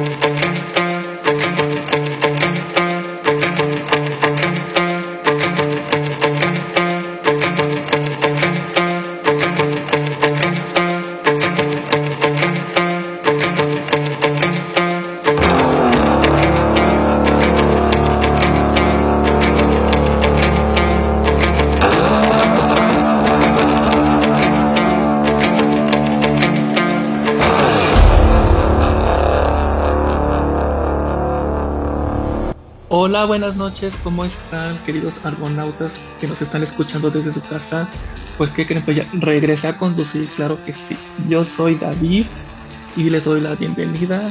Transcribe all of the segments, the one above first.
Hola, buenas noches, ¿cómo están queridos argonautas que nos están escuchando desde su casa? Pues que creen, pues ya regresé a conducir, claro que sí. Yo soy David y les doy la bienvenida.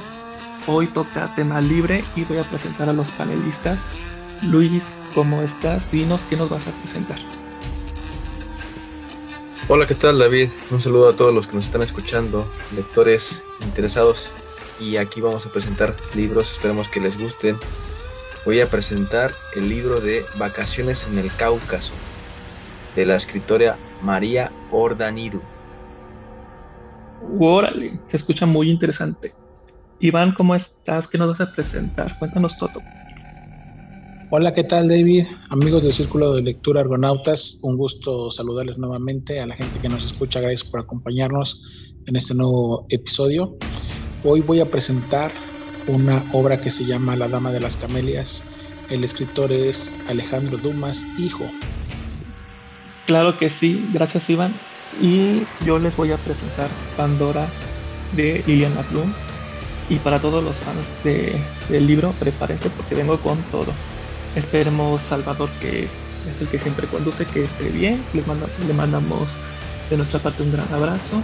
Hoy toca tema libre y voy a presentar a los panelistas. Luis, ¿cómo estás? Dinos qué nos vas a presentar. Hola, ¿qué tal David? Un saludo a todos los que nos están escuchando, lectores interesados. Y aquí vamos a presentar libros, esperemos que les gusten voy a presentar el libro de Vacaciones en el Cáucaso de la escritora María Ordanidu. Órale, se escucha muy interesante. Iván, ¿cómo estás? ¿Qué nos vas a presentar? Cuéntanos todo. Hola, ¿qué tal David? Amigos del Círculo de Lectura Argonautas, un gusto saludarles nuevamente a la gente que nos escucha. Gracias por acompañarnos en este nuevo episodio. Hoy voy a presentar una obra que se llama La Dama de las Camelias. El escritor es Alejandro Dumas, hijo. Claro que sí, gracias Iván. Y yo les voy a presentar Pandora de Liliana Bloom. Y para todos los fans del libro, prepárense porque vengo con todo. Esperemos Salvador, que es el que siempre conduce, que esté bien. Le mandamos de nuestra parte un gran abrazo.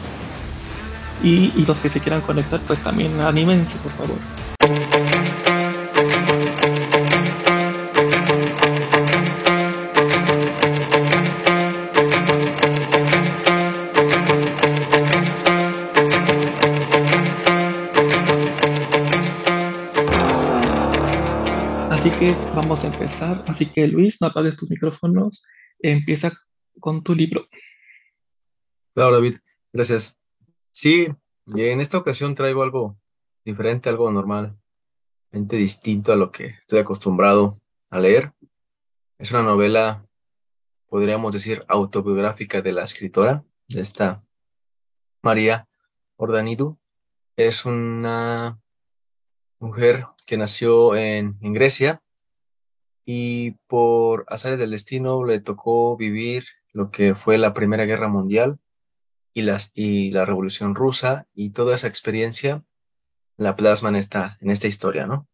Y los que se quieran conectar, pues también anímense, por favor. Vamos a empezar. Así que Luis, no apagues tus micrófonos. Empieza con tu libro. Claro, David. Gracias. Sí, en esta ocasión traigo algo diferente, algo normalmente distinto a lo que estoy acostumbrado a leer. Es una novela, podríamos decir, autobiográfica de la escritora, de esta María Ordanidu. Es una mujer que nació en, en Grecia y por azares del destino le tocó vivir lo que fue la Primera Guerra Mundial y, las, y la Revolución Rusa y toda esa experiencia la plasma en esta, en esta historia, ¿no?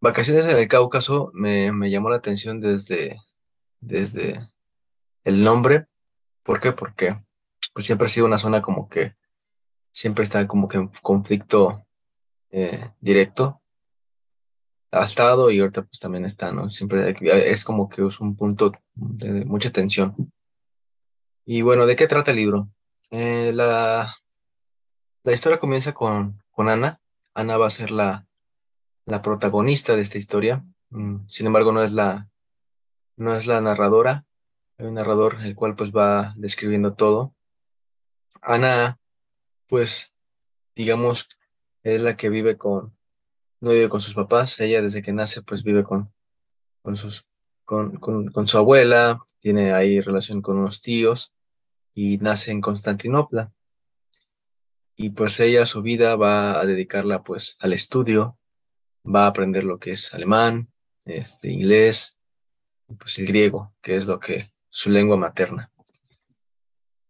Vacaciones en el Cáucaso me, me llamó la atención desde, desde el nombre. ¿Por qué? Porque pues siempre ha sido una zona como que siempre está como que en conflicto eh, directo. Ha y ahorita pues también está, ¿no? Siempre es como que es un punto de mucha tensión. Y bueno, ¿de qué trata el libro? Eh, la, la historia comienza con, con Ana. Ana va a ser la, la protagonista de esta historia. Mm, sin embargo, no es la, no es la narradora. Hay un narrador el cual pues va describiendo todo. Ana, pues, digamos, es la que vive con, no vive con sus papás. Ella desde que nace pues vive con, con sus, con, con, su abuela, tiene ahí relación con unos tíos y nace en Constantinopla y pues ella su vida va a dedicarla pues al estudio, va a aprender lo que es alemán, este, inglés, pues el griego, que es lo que su lengua materna.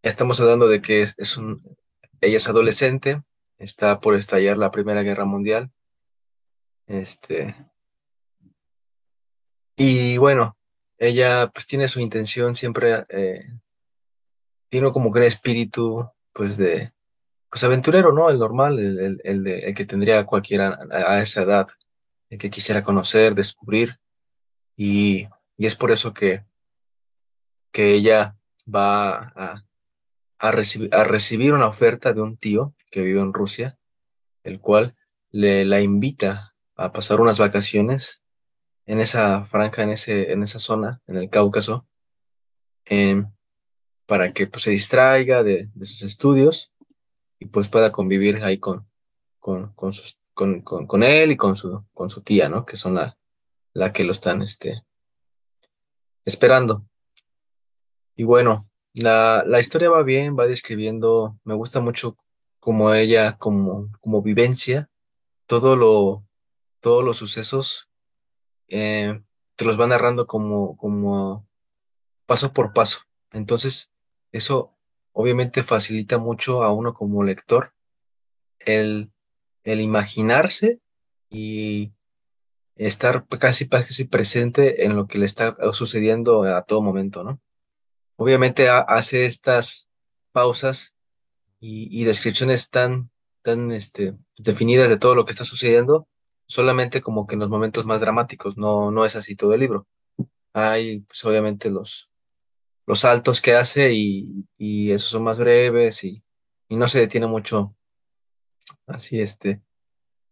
Estamos hablando de que es, un, ella es adolescente, está por estallar la Primera Guerra Mundial, este, y bueno, ella pues tiene su intención siempre, eh, tiene como que un espíritu pues de, pues aventurero, ¿no? El normal, el, el, de, el que tendría cualquiera a, esa edad, el que quisiera conocer, descubrir. Y, y es por eso que, que ella va a, a, a recibir una oferta de un tío que vive en Rusia, el cual le la invita a pasar unas vacaciones en esa franja, en, ese, en esa zona, en el Cáucaso, em, para que pues, se distraiga de, sus estudios y pues pueda convivir ahí con, con, con, con, con, él y con su, con su tía, ¿no? Que son la, la que lo están este, esperando. Y bueno, la, la historia va bien, va describiendo, me gusta mucho como ella, como, como vivencia, todo lo, todos los sucesos, eh, te los va narrando como, como paso por paso. Entonces, eso obviamente facilita mucho a uno como lector el, el imaginarse y estar casi, casi presente en lo que le está sucediendo a todo momento, ¿no? Obviamente hace estas pausas y, descripciones tan, tan este, definidas de todo lo que está sucediendo, solamente como que en los momentos más dramáticos, no, no es así todo el libro. Hay, pues obviamente, los, los saltos que hace y, y esos son más breves y, y no se detiene mucho así, este,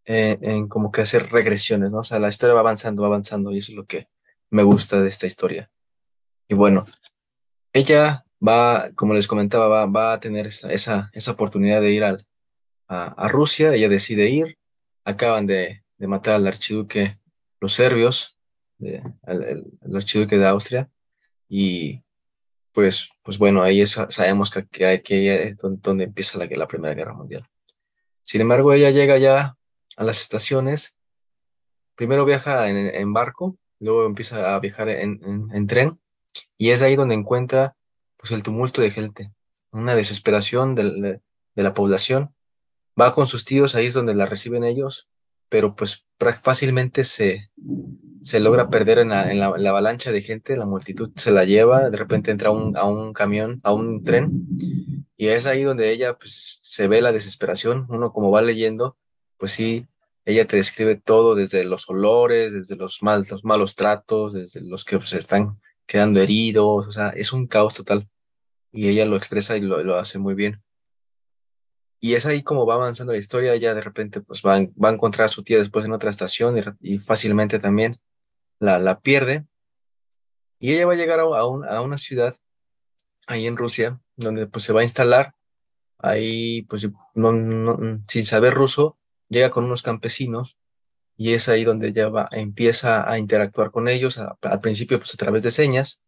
en como que hacer regresiones, ¿no? O sea, la historia va avanzando, va avanzando y eso es lo que me gusta de esta historia. Y bueno, ella va, como les comentaba, va, va a tener esa, esa, esa oportunidad de ir al, a, Rusia, ella decide ir, acaban de, de matar al archiduque, los serbios, de, el, archiduque de Austria, y pues, pues bueno, ahí sabemos que, que, hay, que es donde, empieza la, Primera Guerra Mundial. Sin embargo, ella llega ya a las estaciones, primero viaja en, barco, luego empieza a viajar en, en, tren, y es ahí donde encuentra pues el tumulto de gente, una desesperación de, de la población, va con sus tíos, ahí es donde la reciben ellos, pero pues fácilmente se, se logra perder en la, en, la, avalancha de gente, la multitud se la lleva, de repente entra un, a un camión, a un tren, y es ahí donde ella pues, se ve la desesperación, uno como va leyendo, pues sí, ella te describe todo, desde los olores, desde los, mal, los malos tratos, desde los que se pues, están quedando heridos, o sea, es un caos total, y ella lo expresa y lo, lo hace muy bien. Y es ahí como va avanzando la historia, ella de repente pues va, va a encontrar a su tía después en otra estación y, fácilmente también la, la, pierde. Y ella va a llegar a, a, una ciudad ahí en Rusia, donde pues se va a instalar. Ahí pues no, sin saber ruso, llega con unos campesinos y es ahí donde ella va, empieza a interactuar con ellos, al principio pues a través de señas.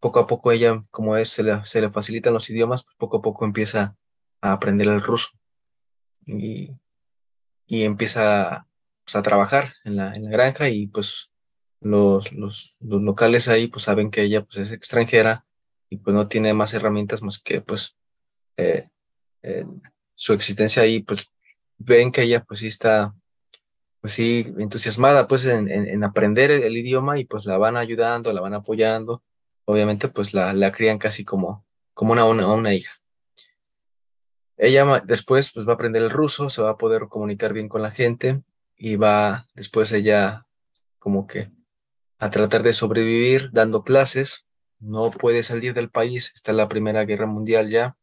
Poco a poco ella, como es, se le, se le facilitan los idiomas, pues poco a poco empieza a aprender el ruso y, y empieza pues, a trabajar en la, en la, granja y pues los, los, los, locales ahí pues saben que ella pues es extranjera y pues no tiene más herramientas más que pues eh, eh, su existencia ahí pues ven que ella pues sí está pues sí entusiasmada pues en, en, aprender el, idioma y pues la van ayudando, la van apoyando, obviamente pues la, la crían casi como, como una, una, una hija. Ella después pues va a aprender el ruso, se va a poder comunicar bien con la gente y va después ella como que a tratar de sobrevivir dando clases. No puede salir del país, está la Primera Guerra Mundial ya,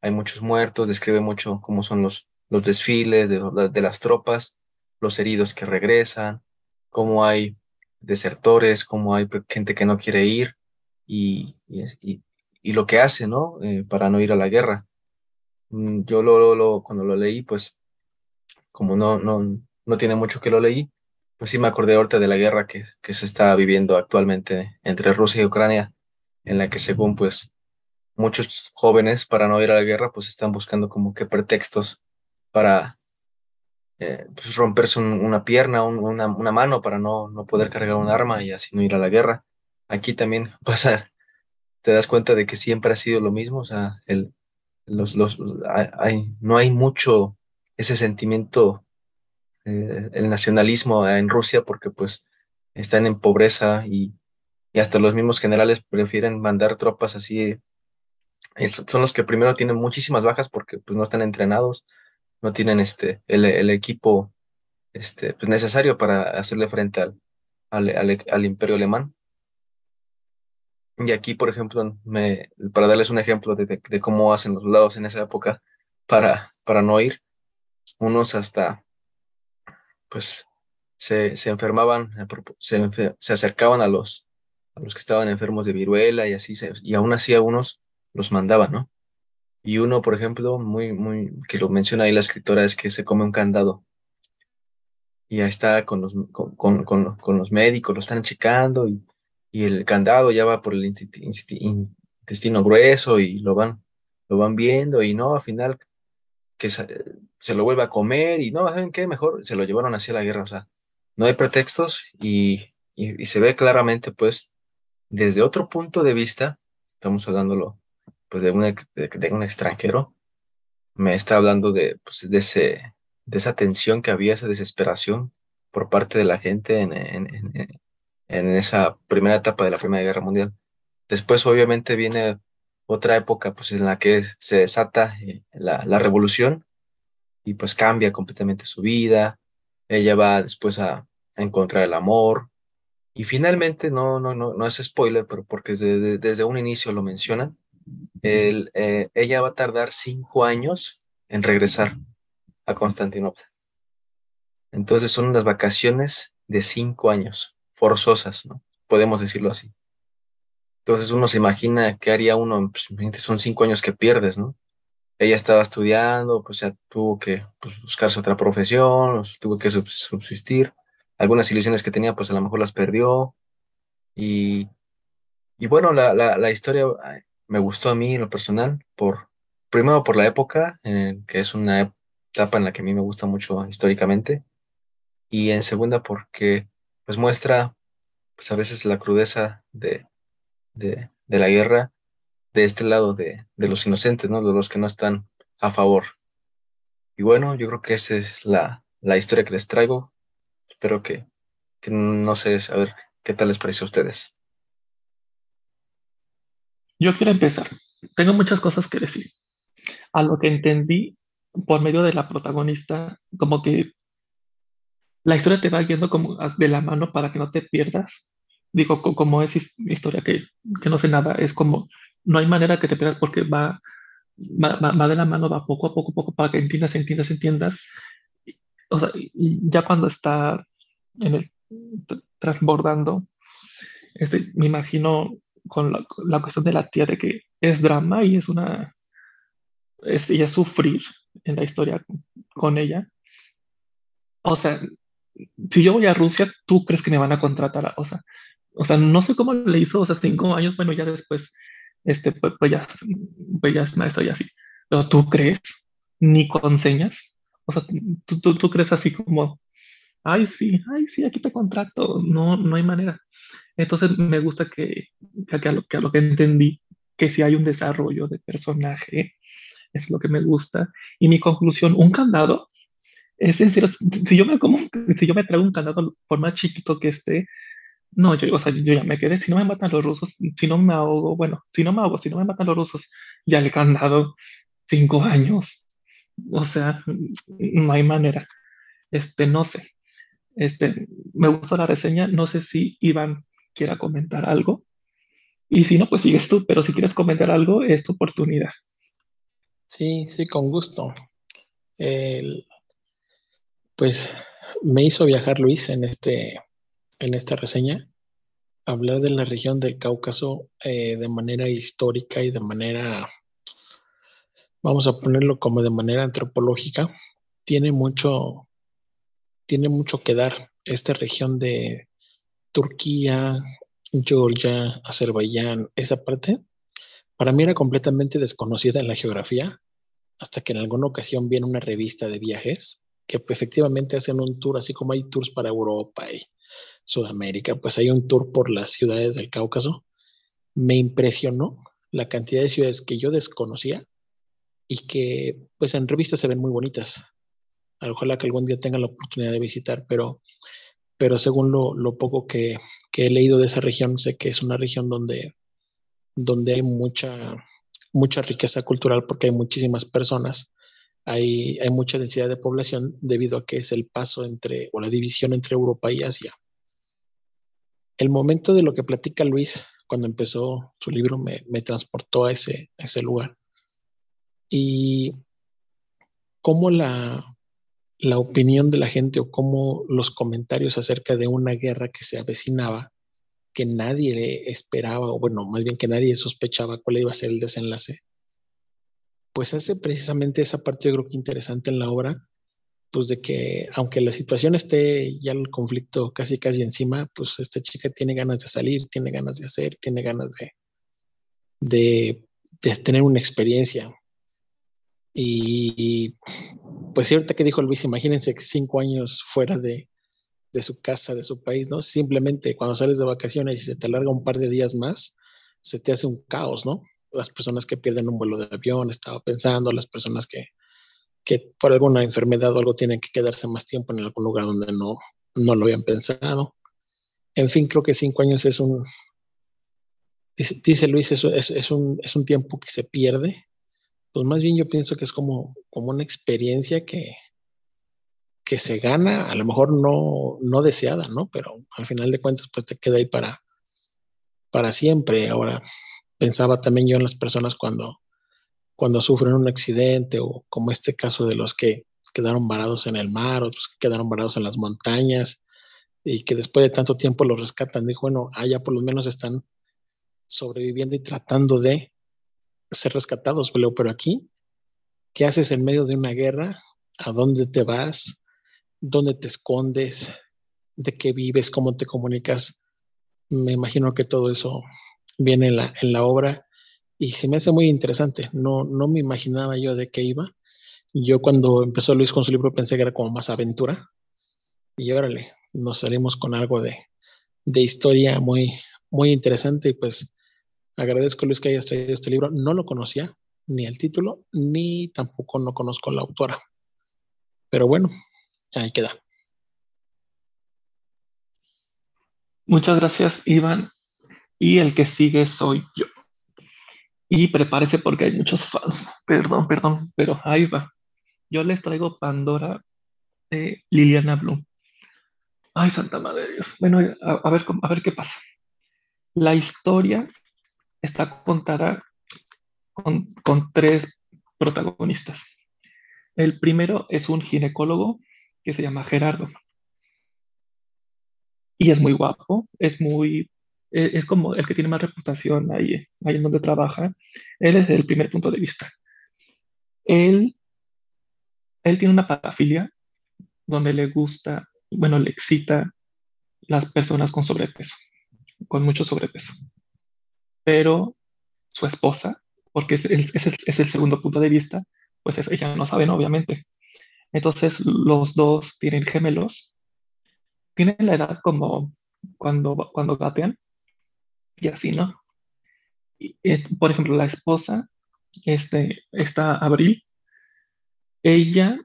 hay muchos muertos, describe mucho cómo son los, los desfiles de, de las tropas, los heridos que regresan, cómo hay desertores, cómo hay gente que no quiere ir y, y, lo que hace, ¿no? Eh, para no ir a la guerra. Mm, yo cuando lo leí, pues como no, no, no tiene mucho que lo leí, pues sí me acordé ahorita de la guerra que, que se está viviendo actualmente entre Rusia y Ucrania, en la que según pues muchos jóvenes para no ir a la guerra pues están buscando como que pretextos para eh, pues romperse una pierna, una, una, mano para no, no poder cargar un arma y así no ir a la guerra. Aquí también pasa, te das cuenta de que siempre ha sido lo mismo, o sea, el, los, los, hay, no hay mucho ese sentimiento, eh, el nacionalismo en Rusia, porque pues están en pobreza y, y, hasta los mismos generales prefieren mandar tropas así. son los que primero tienen muchísimas bajas porque pues no están entrenados, no tienen este, el, el equipo este, pues, necesario para hacerle frente al, al, al imperio alemán. Y aquí, por ejemplo, me, para darles un ejemplo de, cómo hacen los soldados en esa época para, para no ir, unos hasta, pues, se, se enfermaban, se, se, acercaban a los, a los que estaban enfermos de viruela y así, y aún así a unos los mandaban, ¿no? Y uno, por ejemplo, muy, muy, que lo menciona ahí la escritora, es que se come un candado. y ahí está con los, con, con, los médicos, lo están checando y, y, el candado ya va por el intestino grueso y lo van, lo van viendo y no, al final que se, lo vuelve a comer y no, ¿saben qué? Mejor se lo llevaron hacia la guerra, o sea, no hay pretextos y, y, se ve claramente pues desde otro punto de vista, estamos hablándolo pues de un, extranjero, me está hablando de, pues, de ese de esa tensión que había, esa desesperación por parte de la gente en, en, esa primera etapa de la Primera Guerra Mundial. Después, obviamente, viene otra época pues, en la que se desata eh, la, revolución y pues cambia completamente su vida. Ella va después a, encontrar el amor. Y finalmente, no, no, no, no es spoiler, pero porque desde, un inicio lo mencionan, eh, ella va a tardar cinco años en regresar a Constantinopla. Entonces son unas vacaciones de cinco años, forzosas, ¿no? Podemos decirlo así. Entonces uno se imagina qué haría uno, pues son cinco años que pierdes, ¿no? Ella estaba estudiando, pues ya tuvo que pues, buscarse otra profesión, tuvo que subsistir. Algunas ilusiones que tenía, pues a lo mejor las perdió. Y, y bueno, la, la, historia me gustó a mí en lo personal, por, primero por la época, que es una etapa en la que a mí me gusta mucho históricamente, y en segunda porque pues muestra pues a veces la crudeza de, de, la guerra de este lado de, de, los inocentes, ¿no? De los que no están a favor. Y bueno, yo creo que esa es la, la historia que les traigo. Espero que, que no sé, a ver, ¿qué tal les parece a ustedes? Yo quiero empezar. Tengo muchas cosas que decir. A lo que entendí por medio de la protagonista, como que la historia te va yendo como de la mano para que no te pierdas. Digo, como es historia que, que no sé nada, es como, no hay manera que te pierdas porque va, va, de la mano, va poco a poco, poco para que entiendas, entiendas, entiendas. O sea, ya cuando está en el transbordando, este, me imagino con la, la, cuestión de la tía de que es drama y es una es, es sufrir en la historia con ella. O sea, si yo voy a Rusia, ¿tú crees que me van a contratar? O sea, o sea no sé cómo le hizo, o sea, cinco años, bueno, ya después, este, pues, pues ya, pues ya es maestro y así. Pero tú crees, ni con señas. O sea, tú, tú, tú crees así como, ay, sí, ay, sí, aquí te contrato. No, no hay manera. Entonces me gusta que, que, a lo, que a lo que entendí, que si hay un desarrollo de personaje, es lo que me gusta. Y mi conclusión, un candado, es sencillo, si yo me como, si yo me traigo un candado, por más chiquito que esté, no, yo, o sea, yo ya me quedé, si no me matan los rusos, si no me ahogo, bueno, si no me ahogo, si no me matan los rusos, ya le he candado cinco años. O sea, no hay manera. Este, no sé. Este, me gustó la reseña, no sé si Iván quiera comentar algo. Y si no, pues sigues tú, pero si quieres comentar algo, es tu oportunidad. Sí, sí, con gusto. Pues me hizo viajar Luis en, este, en esta reseña, hablar de la región del Cáucaso eh, de manera histórica y de manera, vamos a ponerlo como de manera antropológica, tiene mucho, tiene mucho que dar esta región de Turquía, Georgia, Azerbaiyán, esa parte. Para mí era completamente desconocida en la geografía, hasta que en alguna ocasión vi en una revista de viajes que efectivamente hacen un tour, así como hay tours para Europa y Sudamérica, pues hay un tour por las ciudades del Cáucaso. Me impresionó la cantidad de ciudades que yo desconocía y que pues en revistas se ven muy bonitas. Ojalá que algún día tenga la oportunidad de visitar, pero, pero según lo, lo poco que, que, he leído de esa región, sé que es una región donde donde hay mucha, mucha riqueza cultural porque hay muchísimas personas, hay, mucha densidad de población debido a que es el paso entre o la división entre Europa y Asia. El momento de lo que platica Luis cuando empezó su libro me, me transportó a ese, ese lugar. Y cómo la, la opinión de la gente o cómo los comentarios acerca de una guerra que se avecinaba que nadie esperaba, o bueno, más bien que nadie sospechaba cuál iba a ser el desenlace, pues hace precisamente esa parte yo creo que interesante en la obra, pues de que aunque la situación esté ya el conflicto casi casi encima, pues esta chica tiene ganas de salir, tiene ganas de hacer, tiene ganas de, de, tener una experiencia. Y, pues cierto que dijo Luis, imagínense cinco años fuera de, de su casa, de su país, ¿no? Simplemente cuando sales de vacaciones y se te alarga un par de días más, se te hace un caos, ¿no? Las personas que pierden un vuelo de avión, estaba pensando, las personas que, que por alguna enfermedad o algo tienen que quedarse más tiempo en algún lugar donde no, no lo habían pensado. En fin, creo que cinco años es un, dice, Luis, eso es, es, un, es un tiempo que se pierde. Pues más bien yo pienso que es como, como una experiencia que, que se gana, a lo mejor no, no deseada, ¿no? Pero al final de cuentas, pues te queda ahí para, para siempre. Ahora, pensaba también yo en las personas cuando, cuando sufren un accidente o como este caso de los que quedaron varados en el mar, otros que quedaron varados en las montañas y que después de tanto tiempo los rescatan. Dijo, bueno, allá por lo menos están sobreviviendo y tratando de ser rescatados, pero aquí, ¿qué haces en medio de una guerra? ¿A dónde te vas? ¿Dónde te escondes? ¿De qué vives? ¿Cómo te comunicas? Me imagino que todo eso viene en la, en la obra y se me hace muy interesante. No, no me imaginaba yo de qué iba. Yo cuando empezó Luis con su libro pensé que era como más aventura. Y órale, nos salimos con algo de, de historia muy, muy interesante. Y pues agradezco Luis que hayas traído este libro. No lo conocía, ni el título, ni tampoco no conozco la autora. Pero bueno, ahí queda. Muchas gracias, Iván. Y el que sigue soy yo. Y prepárese porque hay muchos fans. Perdón, perdón, pero ahí va. Yo les traigo Pandora de Liliana Bloom. Ay, Santa Madre de Dios. Bueno, a, ver, a ver qué pasa. La historia está contada con, con tres protagonistas. El primero es un ginecólogo que se llama Gerardo. Y es muy guapo, es muy es como el que tiene más reputación ahí, ahí en donde trabaja. Él es el primer punto de vista. Él, él tiene una parafilia donde le gusta, bueno, le excita las personas con sobrepeso, con mucho sobrepeso. Pero su esposa, porque es, es, es el segundo punto de vista, pues ella no sabe, obviamente. Entonces los dos tienen gemelos, tienen la edad como cuando, cuando gatean, y así, ¿no? Eh, por ejemplo, la esposa, este, esta Abril, ella,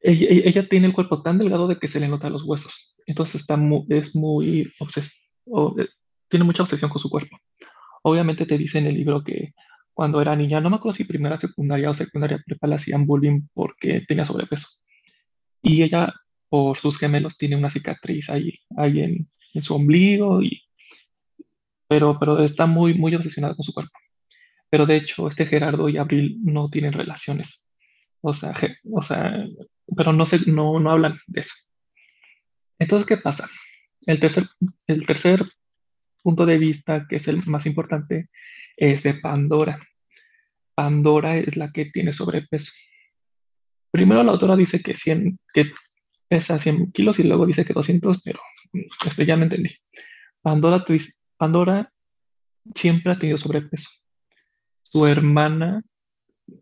ella, tiene el cuerpo tan delgado de que se le notan los huesos. Entonces está es muy eh, tiene mucha obsesión con su cuerpo. Obviamente te dice en el libro que cuando era niña, no me acuerdo si primera, secundaria o secundaria prepa le hacían bullying porque tenía sobrepeso. Y ella, por sus gemelos, tiene una cicatriz ahí, ahí en, en su ombligo y pero, pero está muy, muy obsesionada con su cuerpo. Pero de hecho, este Gerardo y Abril no tienen relaciones. O sea, o sea pero no, se, no, no hablan de eso. Entonces, ¿qué pasa? El tercer, el tercer punto de vista, que es el más importante, es de Pandora. Pandora es la que tiene sobrepeso. Primero la autora dice que, 100, que pesa 100 kilos y luego dice que 200, pero este, ya me entendí. Pandora Pandora siempre ha tenido sobrepeso. Su hermana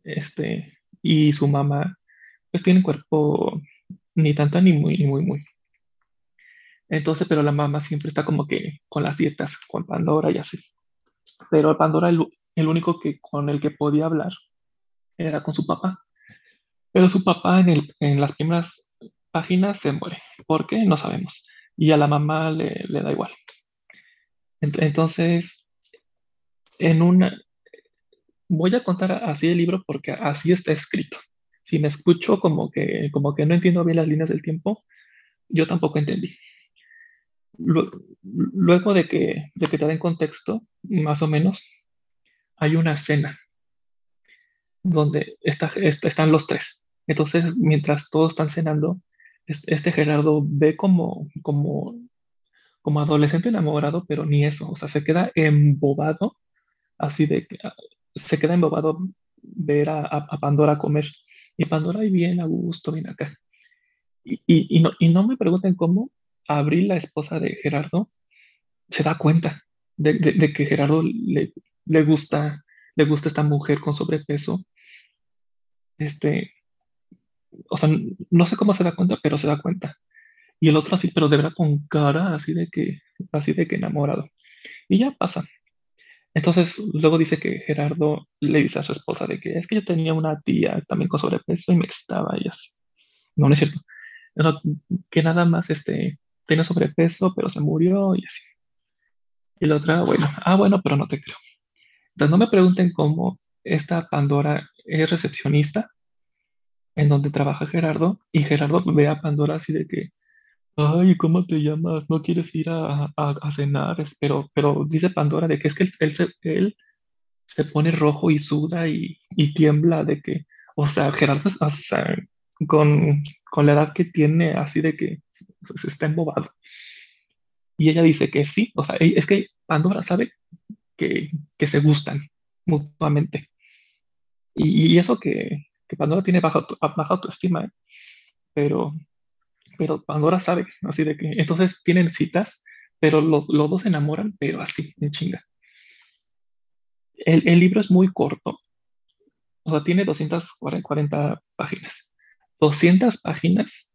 este, y su mamá pues tienen cuerpo ni tanta ni muy, ni muy, muy. Entonces, pero la mamá siempre está como que con las dietas, con Pandora y así. Pero Pandora, el, único que con el que podía hablar era con su papá. Pero su papá en, las primeras páginas se muere. ¿Por qué? No sabemos. Y a la mamá le da igual. Entonces, en una, voy a contar así el libro porque así está escrito. Si me escucho como que, como que no entiendo bien las líneas del tiempo, yo tampoco entendí. Luego de que, de que te den contexto, más o menos, hay una escena donde está, están los tres. Entonces, mientras todos están cenando, este Gerardo ve como, como como adolescente enamorado, pero ni eso, o sea, se queda embobado, así de ah, se queda embobado ver a, Pandora comer. Y Pandora ahí bien a gusto, bien acá. y, no, y no me pregunten cómo Abril, la esposa de Gerardo, se da cuenta de, que Gerardo le, le, gusta, le gusta esta mujer con sobrepeso. Este, o sea, no sé cómo se da cuenta, pero se da cuenta. Y el otro así, pero de verdad con cara así de que, así de que enamorado. Y ya pasa. Entonces, luego dice que Gerardo le dice a su esposa de que es que yo tenía una tía también con sobrepeso y me excitaba y así. No, no es cierto. que nada más este, tiene sobrepeso, pero se murió y así. Y la otra, bueno, ah, bueno, pero no te creo. Entonces, no me pregunten cómo esta Pandora es recepcionista en donde trabaja Gerardo y Gerardo ve a Pandora así de que, ay, ¿cómo te llamas? ¿No quieres ir a, cenar? Pero, pero dice Pandora de que es que él, se, él se pone rojo y suda y, tiembla de que, o sea, Gerardo, o sea, con, con la edad que tiene, así de que se está embobado. Y ella dice que sí, o sea, es que Pandora sabe que, se gustan mutuamente. Y, eso que, que, Pandora tiene baja, baja autoestima, ¿eh? pero, pero Pandora sabe, así de que entonces tienen citas, pero los dos se enamoran, pero así, en chinga. El, el, libro es muy corto, o sea, tiene 240 páginas. 200 páginas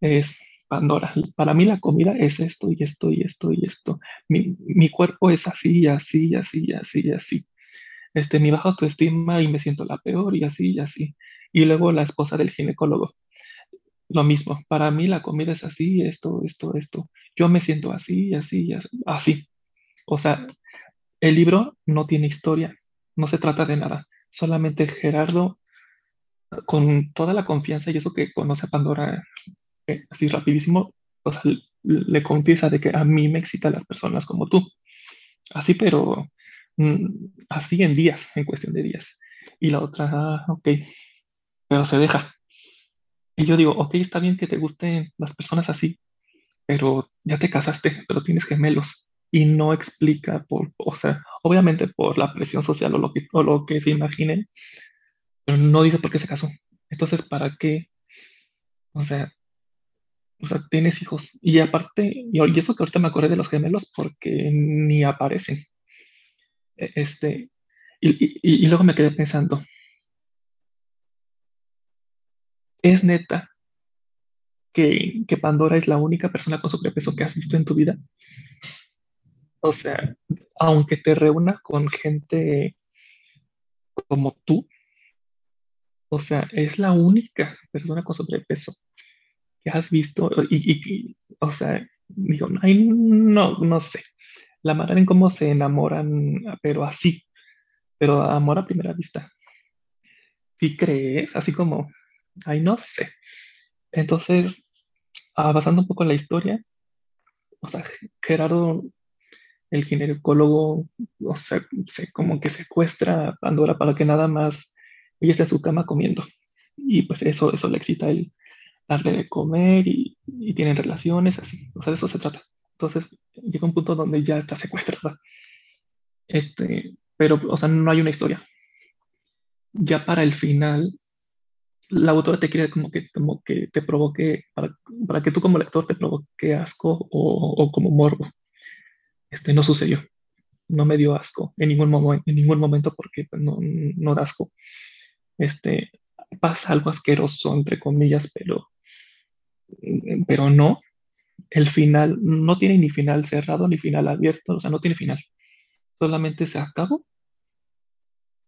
es Pandora. Para mí la comida es esto y esto y esto y esto. Mi, mi cuerpo es así y así y así y así y así. Este, mi baja autoestima y me siento la peor y así y así. Y luego la esposa del ginecólogo. Lo mismo, para mí la comida es así, esto, esto, esto. Yo me siento así así así. O sea, el libro no tiene historia, no se trata de nada. Solamente Gerardo, con toda la confianza y eso que conoce a Pandora así rapidísimo, o sea, le confiesa de que a mí me excitan las personas como tú. Así, pero mm, así en días, en cuestión de días. Y la otra, ah, ok, pero se deja. Y yo digo, ok, está bien que te gusten las personas así, pero ya te casaste, pero tienes gemelos. Y no explica por, o sea, obviamente por la presión social o lo que, o lo que se imaginen, pero no dice por qué se casó. Entonces, ¿para qué? O sea, o sea, tienes hijos. Y aparte, y eso que ahorita me acordé de los gemelos porque ni aparecen. E, este, y, luego me quedé pensando, ¿es neta que, que, Pandora es la única persona con sobrepeso que has visto en tu vida? O sea, aunque te reúna con gente como tú, o sea, es la única persona con sobrepeso que has visto y, o sea, digo, no, no sé, la manera en cómo se enamoran, pero así, pero amor a primera vista. Si crees, así como, ay, no sé. Entonces, avanzando un poco en la historia, o sea, Gerardo, el ginecólogo, o sea, se, como que secuestra a Pandora para que nada más ella esté en su cama comiendo. Y pues eso, eso le excita a él darle de comer y, tienen relaciones, así. O sea, de eso se trata. Entonces, llega un punto donde ya está secuestrada. Este, pero, o sea, no hay una historia. Ya para el final, la autora te quiere como que, como que te provoque, para, para que tú como lector te provoque asco o, o, como morbo. Este no sucedió. No me dio asco en ningún, momento en ningún momento porque pues, no, no da asco. Este, pasa algo asqueroso, entre comillas, pero pero no, el final no tiene ni final cerrado ni final abierto, o sea, no tiene final, solamente se acabó.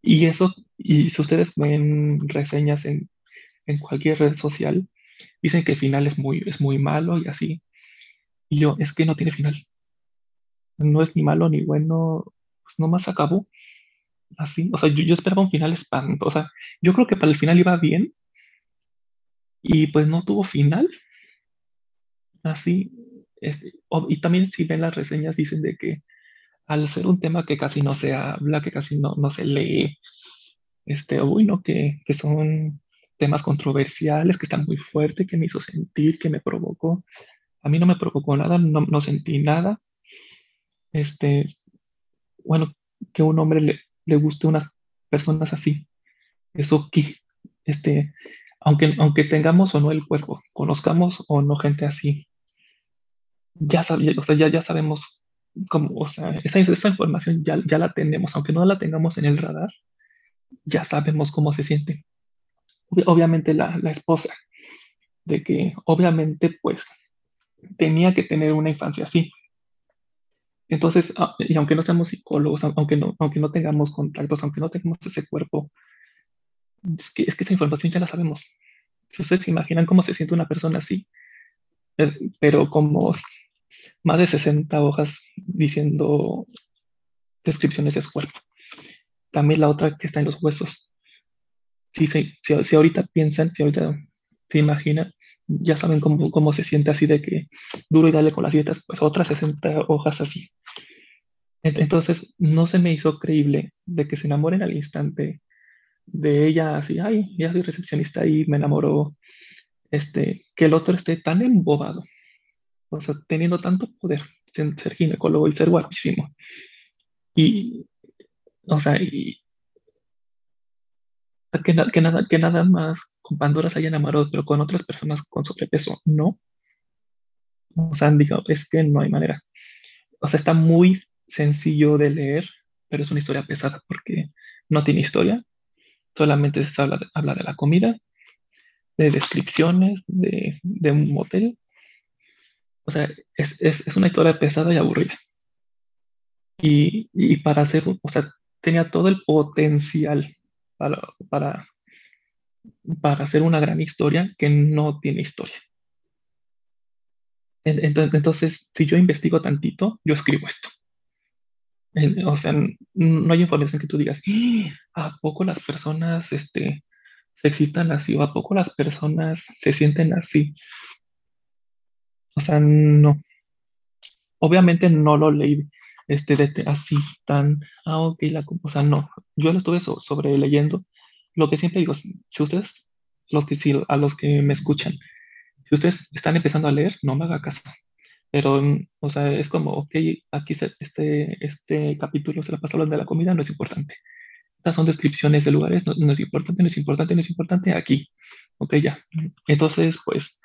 Y eso, y si ustedes ven reseñas en, en cualquier red social, dicen que el final es muy, es muy malo y así. Y yo, es que no tiene final. No es ni malo ni bueno, pues nomás acabó. Así, o sea, yo, yo esperaba un final espantoso. O sea, yo creo que para el final iba bien y pues no tuvo final así. Este, y también si ven las reseñas dicen de que al ser un tema que casi no se habla, que casi no, no se lee, este, bueno, que, que son temas controversiales, que están muy fuertes, que me hizo sentir, que me provocó. A mí no me provocó nada, no, no sentí nada. Este, bueno, que un hombre le, le guste unas personas así. Eso que, este, aunque, aunque tengamos o no el cuerpo, conozcamos o no gente así, ya, o sea, ya, ya sabemos cómo, o sea, esa, esa información ya, ya la tenemos, aunque no la tengamos en el radar, ya sabemos cómo se siente. Obviamente la, la esposa, de que obviamente pues tenía que tener una infancia así. Entonces, y aunque no seamos psicólogos, aunque no, aunque no tengamos contactos, aunque no tengamos ese cuerpo, es que, es que esa información ya la sabemos. Ustedes se imaginan cómo se siente una persona así, eh, pero como más de 60 hojas diciendo descripciones de su cuerpo. También la otra que está en los huesos. Si, si, si ahorita piensan, si ahorita se imaginan, ya saben cómo, cómo se siente así de que duro y dale con las dietas, pues otras 60 hojas así. Entonces, no se me hizo creíble de que se enamoren al instante de ella, así, ay, ya soy recepcionista y me enamoró, este, que el otro esté tan embobado, o sea, teniendo tanto poder, ser ginecólogo y ser guapísimo. Y, o sea, y, que, que, nada, que nada más con Pandora se hayan enamorado, pero con otras personas con sobrepeso, no. O sea, dicho, es que no hay manera. O sea, está muy sencillo de leer, pero es una historia pesada porque no tiene historia, solamente se habla de, habla de la comida, de descripciones, de, de un motel. O sea, es, es, es, una historia pesada y aburrida. Y, y para hacer, o sea, tenía todo el potencial para, para, hacer una gran historia que no tiene historia. Entonces, si yo investigo tantito, yo escribo esto. O sea, no hay información que tú digas, ¡Ah! ¿a poco las personas este, se excitan así? ¿O a poco las personas se sienten así? O sea, no. Obviamente no lo leí este, de, así tan, ah, ok, la, o sea, no. Yo lo estuve sobre leyendo lo que siempre digo, si ustedes, los que, si, a los que me escuchan, si ustedes están empezando a leer, no me haga caso. Pero, mm, o sea, es como, ok, aquí este, este capítulo se la pasó hablando de la comida, no es importante. Estas son descripciones de lugares, no, es importante, no es importante, no es importante, aquí. Ok, ya. Entonces, pues,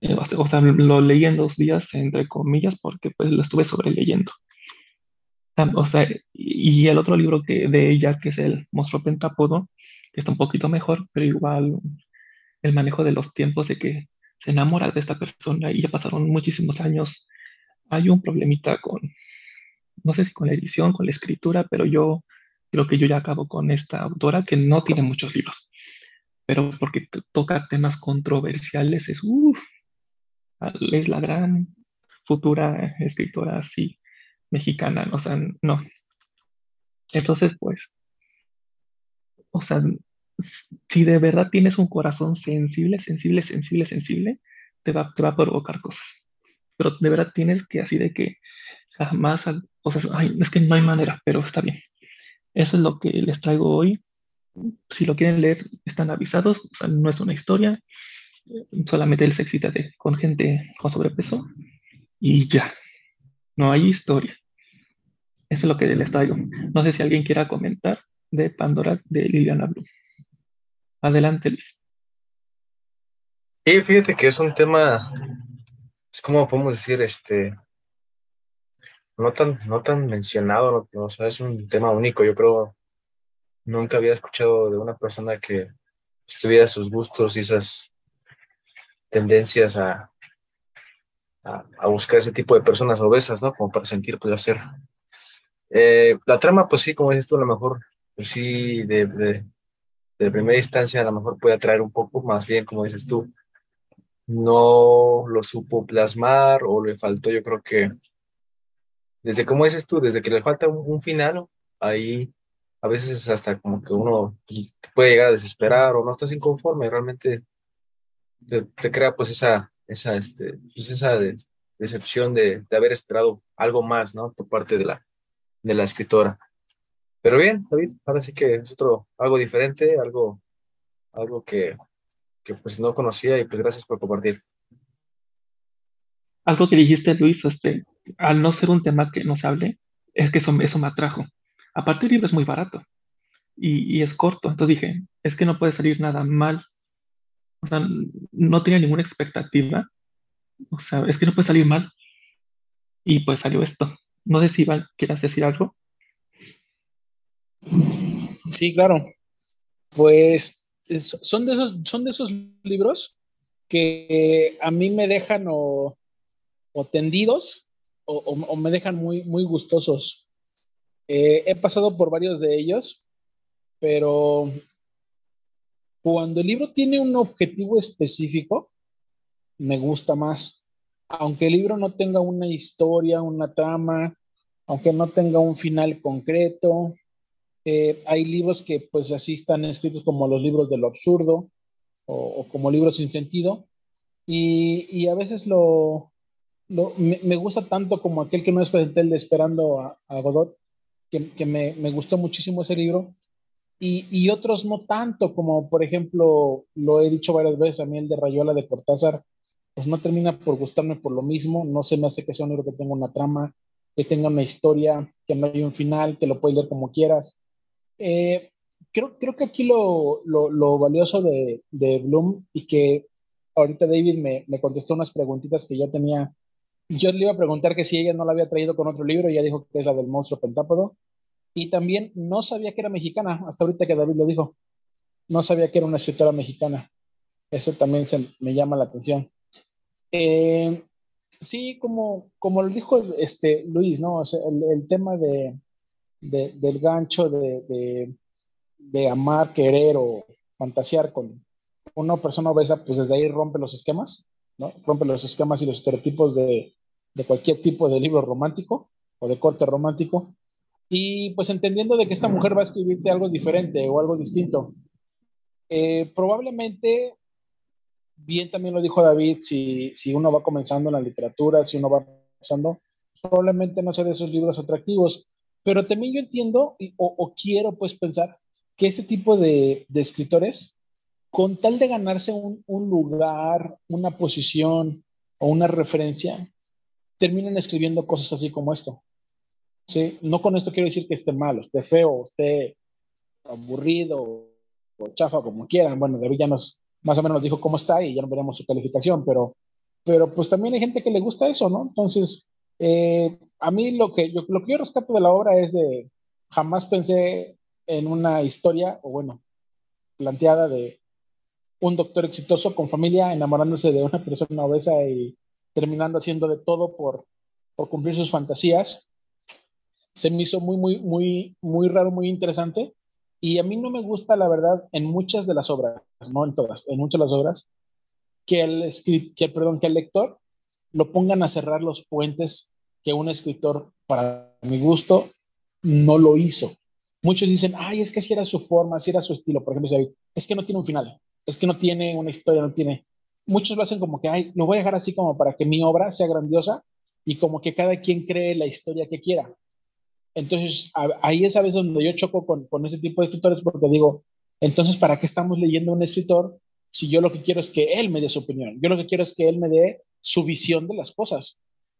eh, o sea, lo leí en dos días, entre comillas, porque pues lo estuve sobre O sea, y el otro libro que de ella, que es el Monstruo Pentápodo, que está un poquito mejor, pero igual el manejo de los tiempos de que se enamora de esta persona y ya pasaron muchísimos años. Hay un problemita con, no sé si con la edición, con la escritura, pero yo creo que yo ya acabo con esta autora que no tiene muchos libros, pero porque toca temas controversiales, es, uff, es la gran futura escritora así mexicana, o sea, no. Entonces, pues, o sea, si de verdad tienes un corazón sensible, sensible, sensible, sensible, te va, te va a provocar cosas. Pero de verdad tienes que así de que jamás, o sea, ay, es que no hay manera, pero está bien. Eso es lo que les traigo hoy. Si lo quieren leer, están avisados. O sea, no es una historia. Solamente él se excita de, con gente con sobrepeso. Y ya. No hay historia. Eso es lo que les traigo. No sé si alguien quiera comentar de Pandora de Liliana Blum. Adelante, Luis. Y fíjate que es un tema, es como podemos decir, este, no tan, no tan mencionado, o sea, es un tema único. Yo creo, nunca había escuchado de una persona que tuviera sus gustos y esas tendencias a, a, buscar ese tipo de personas obesas, ¿no? Como para sentir placer. Eh, la trama, pues sí, como dices tú, a lo mejor pues sí, de, de, primera instancia a lo mejor puede atraer un poco, más bien, como dices tú, no lo supo plasmar o le faltó, yo creo que, desde como dices tú, desde que le falta un, final, ahí a veces hasta como que uno puede llegar a desesperar o no estás inconforme, realmente te, crea pues esa, esa, este, pues esa decepción de, de, haber esperado algo más, ¿no? Por parte de la, de la escritora. Pero bien, David, ahora sí que es otro, algo diferente, algo, algo que, que pues no conocía y pues gracias por compartir. Algo que dijiste, Luis, este, al no ser un tema que no se hable, es que eso, eso me atrajo. Aparte el libro es muy barato y, y, es corto, entonces dije, es que no puede salir nada mal O sea, no tenía ninguna expectativa. O sea, es que no puede salir mal. Y pues salió esto. No sé si Iván quieras decir algo. Sí, claro. Pues son de esos, libros que a mí me dejan o, tendidos o, me dejan muy, muy gustosos. Eh, he pasado por varios de ellos, pero cuando el libro tiene un objetivo específico, me gusta más. Aunque el libro no tenga una historia, una trama, aunque no tenga un final concreto, eh, hay libros que pues así están escritos como los libros de lo absurdo o, como libros sin sentido. Y, a veces lo, me, gusta tanto como aquel que no es presenté el de Esperando a, Godot, que, me, gustó muchísimo ese libro. Y, y, otros no tanto, como por ejemplo, lo he dicho varias veces, a mí el de Rayuela de Cortázar, pues no termina por gustarme por lo mismo, no se me hace que sea un libro que tenga una trama, que tenga una historia, que no haya un final, que lo puedes leer como quieras. Eh, creo, creo que aquí lo, lo, valioso de, de, Bloom y que ahorita David me, me, contestó unas preguntitas que yo tenía. Yo le iba a preguntar que si ella no la había traído con otro libro, ella dijo que es la del monstruo pentápodo. Y también no sabía que era mexicana, hasta ahorita que David lo dijo. No sabía que era una escritora mexicana. Eso también se, me llama la atención. Eh, sí, como, como lo dijo este, Luis, ¿no? el, tema de, del gancho de, amar, querer o fantasear con una persona obesa, pues desde ahí rompe los esquemas, ¿no? Rompe los esquemas y los estereotipos de, cualquier tipo de libro romántico o de corte romántico. Y pues entendiendo de que esta mujer va a escribirte algo diferente o algo distinto. Eh, probablemente, bien también lo dijo David, si, si uno va comenzando en la literatura, si uno va comenzando, probablemente no sea de esos libros atractivos, pero también yo entiendo o, quiero pues pensar que este tipo de, escritores, con tal de ganarse un, lugar, una posición o una referencia, terminan escribiendo cosas así como esto. ¿Sí? No con esto quiero decir que esté malo, esté feo, esté aburrido o chafa, como quieran. Bueno, David ya nos, más o menos nos dijo cómo está y ya veremos su calificación, pero, pero pues también hay gente que le gusta eso, ¿no? Entonces, eh, a mí lo que, yo, lo que yo rescato de la obra es de, jamás pensé en una historia, o bueno, planteada de un doctor exitoso con familia enamorándose de una persona obesa y terminando haciendo de todo por, por cumplir sus fantasías. Se me hizo muy, muy, muy, muy raro, muy interesante. Y a mí no me gusta, la verdad, en muchas de las obras, no en todas, en muchas de las obras, que el, que, perdón, que el lector lo pongan a cerrar los puentes que un escritor, para mi gusto, no lo hizo. Muchos dicen, ay, es que si era su forma, si era su estilo. Por ejemplo, es que no tiene un final, es que no tiene una historia, no tiene. Muchos lo hacen como que, ay, lo voy a dejar así como para que mi obra sea grandiosa y como que cada quien cree la historia que quiera. Entonces, ahí es a veces donde yo choco con, con ese tipo de escritores porque digo, entonces, ¿para qué estamos leyendo a un escritor si yo lo que quiero es que él me dé su opinión? Yo lo que quiero es que él me dé su visión de las cosas.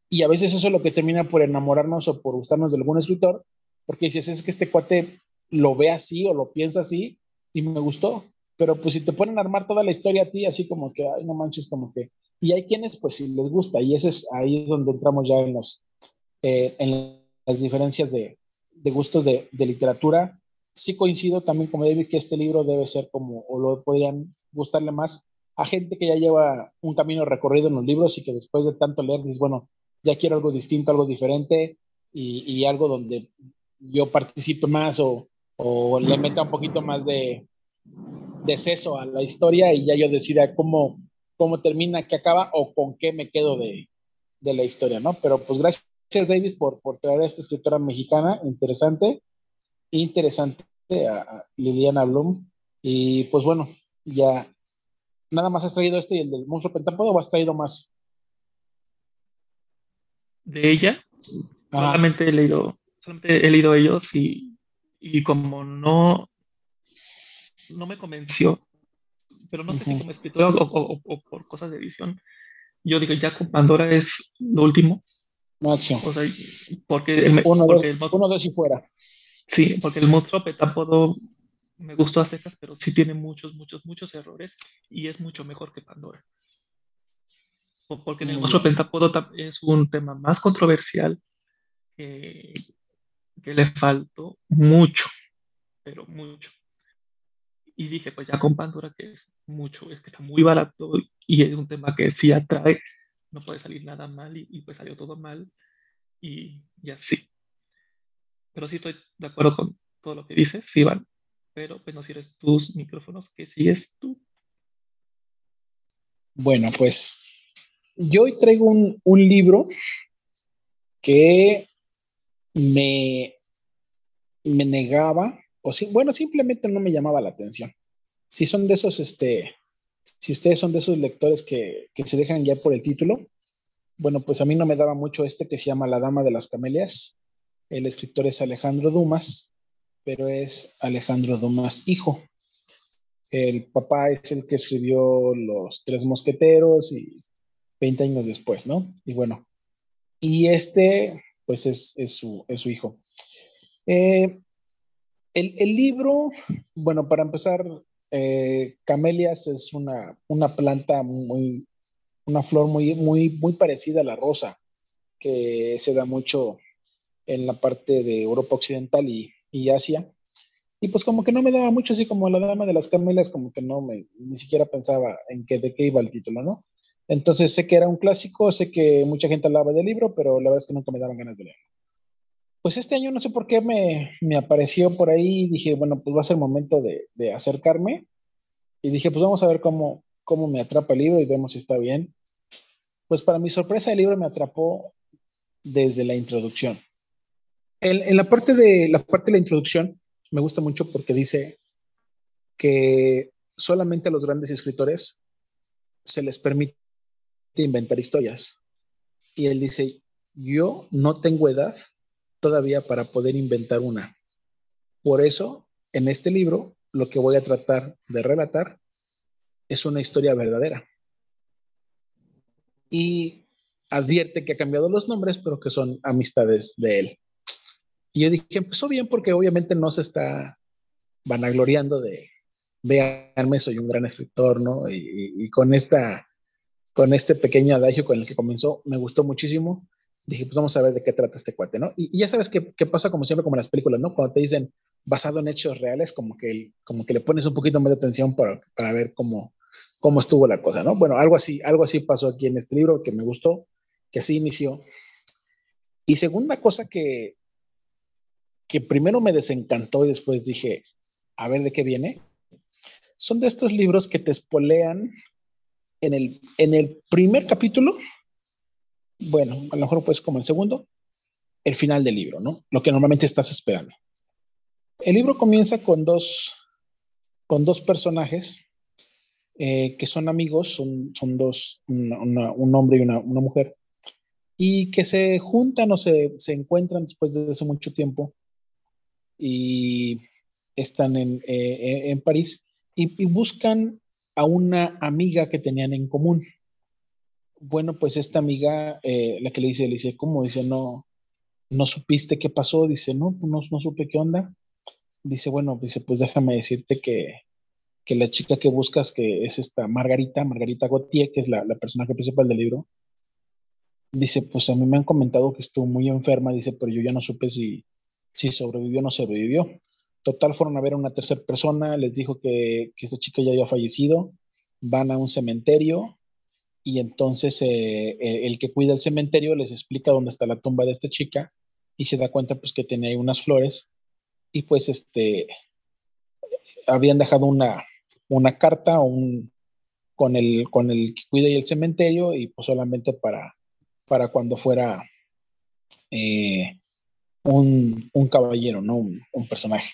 Y a veces eso es lo que termina por enamorarnos o por gustarnos de algún escritor, porque dices, es que este cuate lo ve así o lo piensa así y me gustó. Pero pues si te ponen a armar toda la historia a ti, así como que, ay, no manches, como que... Y hay quienes, pues si les gusta, y ese es ahí es donde entramos ya en, los, eh, las diferencias de, de gustos de, de, literatura. Sí coincido también como David que este libro debe ser como, o lo podrían gustarle más a gente que ya lleva un camino recorrido en los libros y que después de tanto leer dices, bueno, ya quiero algo distinto, algo diferente y, algo donde yo participe más o, le meta un poquito más de, de seso a la historia y ya yo decida cómo, cómo termina, qué acaba o con qué me quedo de, la historia, ¿no? Pero pues gracias David por, por traer a esta escritora mexicana interesante, interesante a, Liliana Bloom y pues bueno, ya nada más has traído este y el del monstruo pentápodo o has traído más de ella. Solamente he leído, solamente he leído ellos y, y como no, no me convenció, pero no sé si como escritor o, por cosas de edición, yo digo, ya con Pandora es lo último. Máximo. O sea, porque, el, uno, dos, y fuera. Sí, porque el monstruo petápodo me gustó a secas, pero sí tiene muchos, muchos, muchos errores y es mucho mejor que Pandora. Porque en el monstruo pentápodo es un tema más controversial que le faltó mucho, pero mucho. Y dije, pues ya con Pandora, que es mucho, es que está muy barato y es un tema que sí atrae, no puede salir nada mal y, pues salió todo mal y, y, así. Pero sí estoy de acuerdo con todo lo que dices, sí, van, pero pues no cierres tus micrófonos, que sigues tú. Bueno, pues yo hoy traigo un, un libro que me, me negaba o si, bueno, simplemente no me llamaba la atención. Si son de esos, este, si ustedes son de esos lectores que, que se dejan ya por el título, bueno, pues a mí no me daba mucho este que se llama La Dama de las Camelias. El escritor es Alejandro Dumas, pero es Alejandro Dumas hijo. El papá es el que escribió Los Tres Mosqueteros y 20 años después, ¿no? Y bueno, y este, pues es, es, su, es su hijo. Eh, el, el, libro, bueno, para empezar, eh, camelias es una, una, planta muy, una flor muy, muy, muy parecida a la rosa, que se da mucho en la parte de Europa Occidental y, y Asia. Y pues como que no me daba mucho, así como la dama de las camelias, como que no me, ni siquiera pensaba en qué, de qué iba el título, ¿no? Entonces sé que era un clásico, sé que mucha gente hablaba del libro, pero la verdad es que nunca me daban ganas de leerlo pues este año no sé por qué me, me, apareció por ahí y dije, bueno, pues va a ser momento de, de, acercarme. Y dije, pues vamos a ver cómo, cómo me atrapa el libro y vemos si está bien. Pues para mi sorpresa el libro me atrapó desde la introducción. En, en la, parte de, la parte de la introducción me gusta mucho porque dice que solamente a los grandes escritores se les permite inventar historias. Y él dice, yo no tengo edad todavía para poder inventar una. Por eso, en este libro, lo que voy a tratar de relatar es una historia verdadera. Y advierte que ha cambiado los nombres, pero que son amistades de él. Y yo dije, empezó bien porque obviamente no se está vanagloriando de, veanme, soy un gran escritor, ¿no? Y, y, con, esta, con este pequeño adagio con el que comenzó, me gustó muchísimo dije, pues vamos a ver de qué trata este cuate, ¿no? Y, y ya sabes qué, qué, pasa como siempre, como en las películas, ¿no? Cuando te dicen basado en hechos reales, como que, como que le pones un poquito más de atención para, para ver cómo, cómo estuvo la cosa, ¿no? Bueno, algo así, algo así pasó aquí en este libro que me gustó, que así inició. Y segunda cosa que, que primero me desencantó y después dije, a ver de qué viene, son de estos libros que te espolean en el, en el primer capítulo, bueno, a lo mejor pues como el segundo, el final del libro, ¿no? Lo que normalmente estás esperando. El libro comienza con dos, con dos personajes eh, que son amigos, son, son dos, una, una, un hombre y una, una, mujer, y que se juntan o se, se encuentran después de hace mucho tiempo y están en, eh, en París y, y buscan a una amiga que tenían en común bueno, pues esta amiga, eh, la que le dice, le dice, ¿cómo? Dice, no, no supiste qué pasó. Dice, no, pues no, no supe qué onda. Dice, bueno, dice, pues déjame decirte que, que la chica que buscas, que es esta Margarita, Margarita Gautier, que es la, la personaje principal del libro, dice, pues a mí me han comentado que estuvo muy enferma, dice, pero yo ya no supe si, si sobrevivió o no sobrevivió. Total, fueron a ver a una tercera persona, les dijo que, que esta chica ya había fallecido, van a un cementerio, y entonces eh, eh, el que cuida el cementerio les explica dónde está la tumba de esta chica y se da cuenta pues que tenía ahí unas flores y pues este habían dejado una, una carta un, con, el, con el que cuida el cementerio y pues solamente para, para cuando fuera eh, un, un, caballero, ¿no? Un, un, personaje.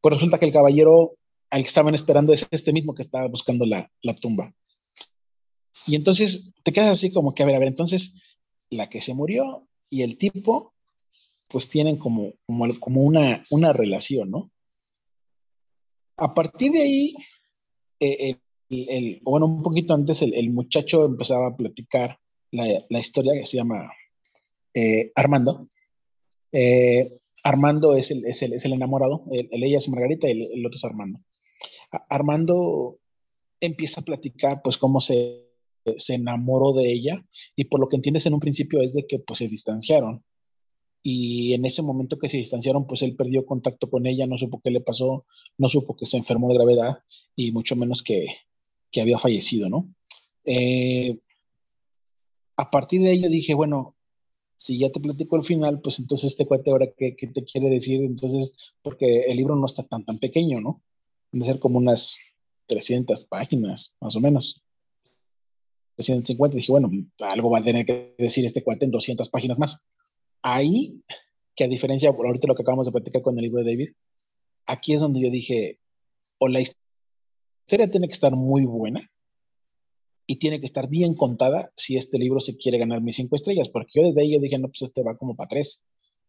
Pues resulta que el caballero al que estaban esperando es este mismo que estaba buscando la, la tumba. Y entonces te quedas así como que, a ver, a ver, entonces la que se murió y el tipo, pues tienen como, como, como una, una relación, ¿no? A partir de ahí, eh, el, el, bueno, un poquito antes, el, el, muchacho empezaba a platicar la, la historia que se llama eh, Armando. Eh, Armando es el, es el, es el enamorado, el, ella es Margarita y el, otro es Armando. Armando empieza a platicar pues cómo se, se enamoró de ella y por lo que entiendes en un principio es de que pues se distanciaron y en ese momento que se distanciaron pues él perdió contacto con ella, no supo qué le pasó, no supo que se enfermó de gravedad y mucho menos que, que había fallecido, ¿no? Eh, a partir de ello dije, bueno, si ya te platico el final, pues entonces este cuate ahora qué, qué, te quiere decir, entonces, porque el libro no está tan, tan pequeño, ¿no? Debe ser como unas 300 páginas, más o menos. 350, dije, bueno, algo va a tener que decir este cuate en 200 páginas más. Ahí, que a diferencia, ahorita lo que acabamos de platicar con el libro de David, aquí es donde yo dije, o la historia tiene que estar muy buena, y tiene que estar bien contada si este libro se quiere ganar mis cinco estrellas, porque yo desde ahí yo dije, no, pues este va como para tres.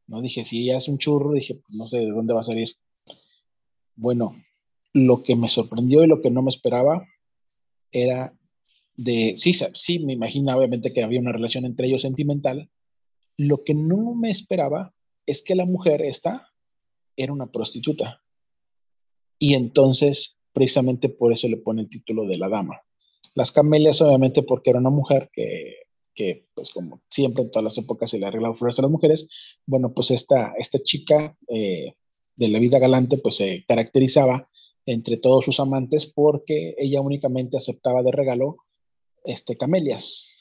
No dije, si ya es un churro, dije, pues no sé de dónde va a salir. Bueno, lo que me sorprendió y lo que no me esperaba era de, sí, sí, me imagino obviamente que había una relación entre ellos sentimental. Lo que no me esperaba es que la mujer esta era una prostituta. Y entonces, precisamente por eso le pone el título de la dama. Las camelias, obviamente, porque era una mujer que, que, pues como siempre en todas las épocas se le arreglaba flores a las mujeres, bueno, pues esta, esta chica eh, de la vida galante, pues se caracterizaba entre todos sus amantes porque ella únicamente aceptaba de regalo este, camelias.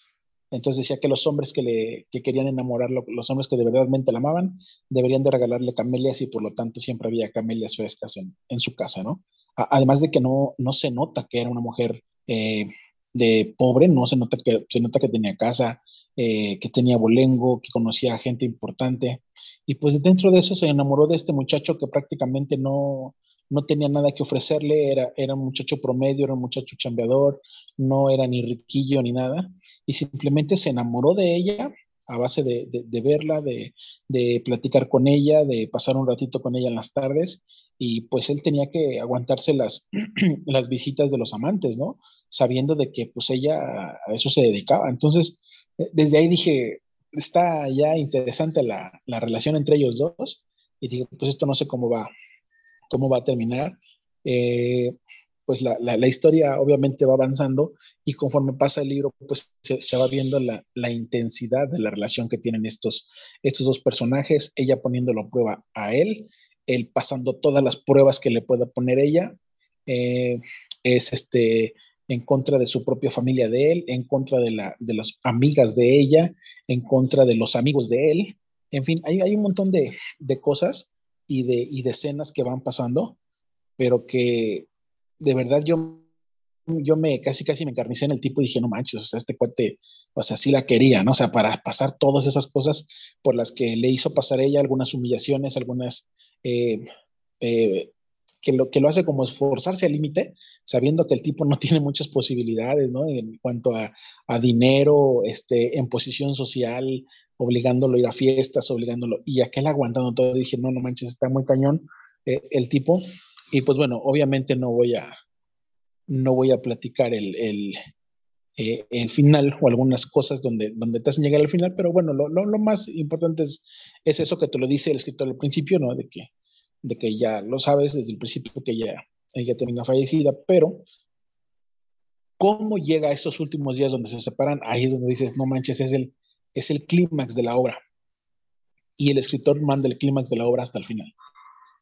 Entonces decía que los hombres que, le, que querían enamorarlo, los hombres que de verdad la amaban, deberían de regalarle camelias y por lo tanto siempre había camelias frescas en, en su casa, ¿no? además de que no, no se nota que era una mujer eh, de pobre, no se nota que, se nota que tenía casa, eh, que tenía bolengo, que conocía gente importante. Y pues dentro de eso se enamoró de este muchacho que prácticamente no, no tenía nada que ofrecerle, era, era un muchacho promedio, era un muchacho chambeador, no era ni riquillo ni nada, y simplemente se enamoró de ella a base de, de, verla, de, de, platicar con ella, de pasar un ratito con ella en las tardes, y pues él tenía que aguantarse las, las visitas de los amantes, ¿no? sabiendo de que pues ella a eso se dedicaba. Entonces, eh, desde ahí dije, está ya interesante la, la relación entre ellos dos y dije, pues esto no sé cómo va, cómo va a terminar. Eh, pues la, la, la, historia obviamente va avanzando y conforme pasa el libro, pues se, se va viendo la, la, intensidad de la relación que tienen estos, estos dos personajes, ella poniéndolo a prueba a él, él pasando todas las pruebas que le pueda poner ella. Eh, es este, en contra de su propia familia de él, en contra de, la, de las amigas de ella, en contra de los amigos de él. En fin, hay, hay un montón de, de cosas y de, y de escenas que van pasando, pero que de verdad yo, yo me casi casi me encarnicé en el tipo y dije, no manches, o sea, este cuate, o sea, sí la quería, ¿no? O sea, para pasar todas esas cosas por las que le hizo pasar ella, algunas humillaciones, algunas eh, eh, que lo, que lo hace como esforzarse al límite, sabiendo que el tipo no tiene muchas posibilidades, ¿no? En cuanto a, a, dinero, este, en posición social, obligándolo a ir a fiestas, obligándolo, y aquel aguantando todo, dije, no, no manches, está muy cañón eh, el tipo, y pues bueno, obviamente no voy a, no voy a platicar el, el, eh, el final o algunas cosas donde, donde te hacen llegar al final, pero bueno, lo, lo, lo más importante es, es, eso que te lo dice el escritor al principio, ¿no? De que de que ya lo sabes desde el principio que ella, ella termina fallecida, pero cómo llega a estos últimos días donde se separan, ahí es donde dices, no manches, es el, es el clímax de la obra. Y el escritor manda el clímax de la obra hasta el final.